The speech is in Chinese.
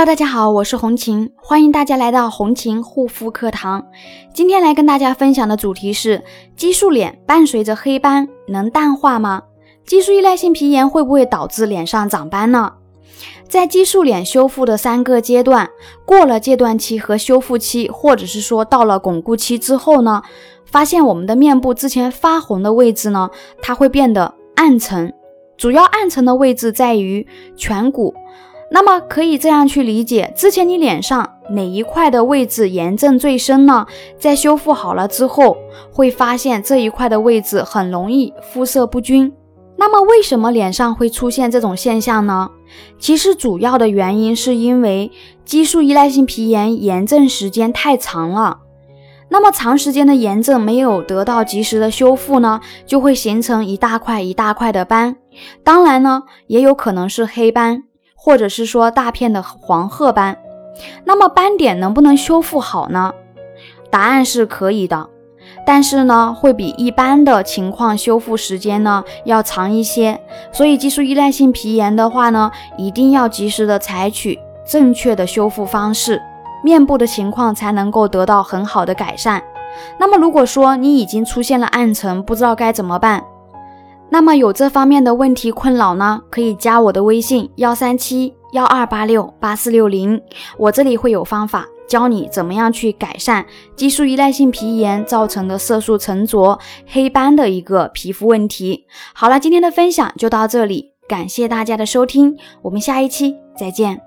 Hello，大家好，我是红琴，欢迎大家来到红琴护肤课堂。今天来跟大家分享的主题是：激素脸伴随着黑斑能淡化吗？激素依赖性皮炎会不会导致脸上长斑呢？在激素脸修复的三个阶段，过了戒断期和修复期，或者是说到了巩固期之后呢，发现我们的面部之前发红的位置呢，它会变得暗沉，主要暗沉的位置在于颧骨。那么可以这样去理解，之前你脸上哪一块的位置炎症最深呢？在修复好了之后，会发现这一块的位置很容易肤色不均。那么为什么脸上会出现这种现象呢？其实主要的原因是因为激素依赖性皮炎炎症时间太长了。那么长时间的炎症没有得到及时的修复呢，就会形成一大块一大块的斑。当然呢，也有可能是黑斑。或者是说大片的黄褐斑，那么斑点能不能修复好呢？答案是可以的，但是呢，会比一般的情况修复时间呢要长一些。所以激素依赖性皮炎的话呢，一定要及时的采取正确的修复方式，面部的情况才能够得到很好的改善。那么如果说你已经出现了暗沉，不知道该怎么办？那么有这方面的问题困扰呢，可以加我的微信幺三七幺二八六八四六零，我这里会有方法教你怎么样去改善激素依赖性皮炎造成的色素沉着、黑斑的一个皮肤问题。好了，今天的分享就到这里，感谢大家的收听，我们下一期再见。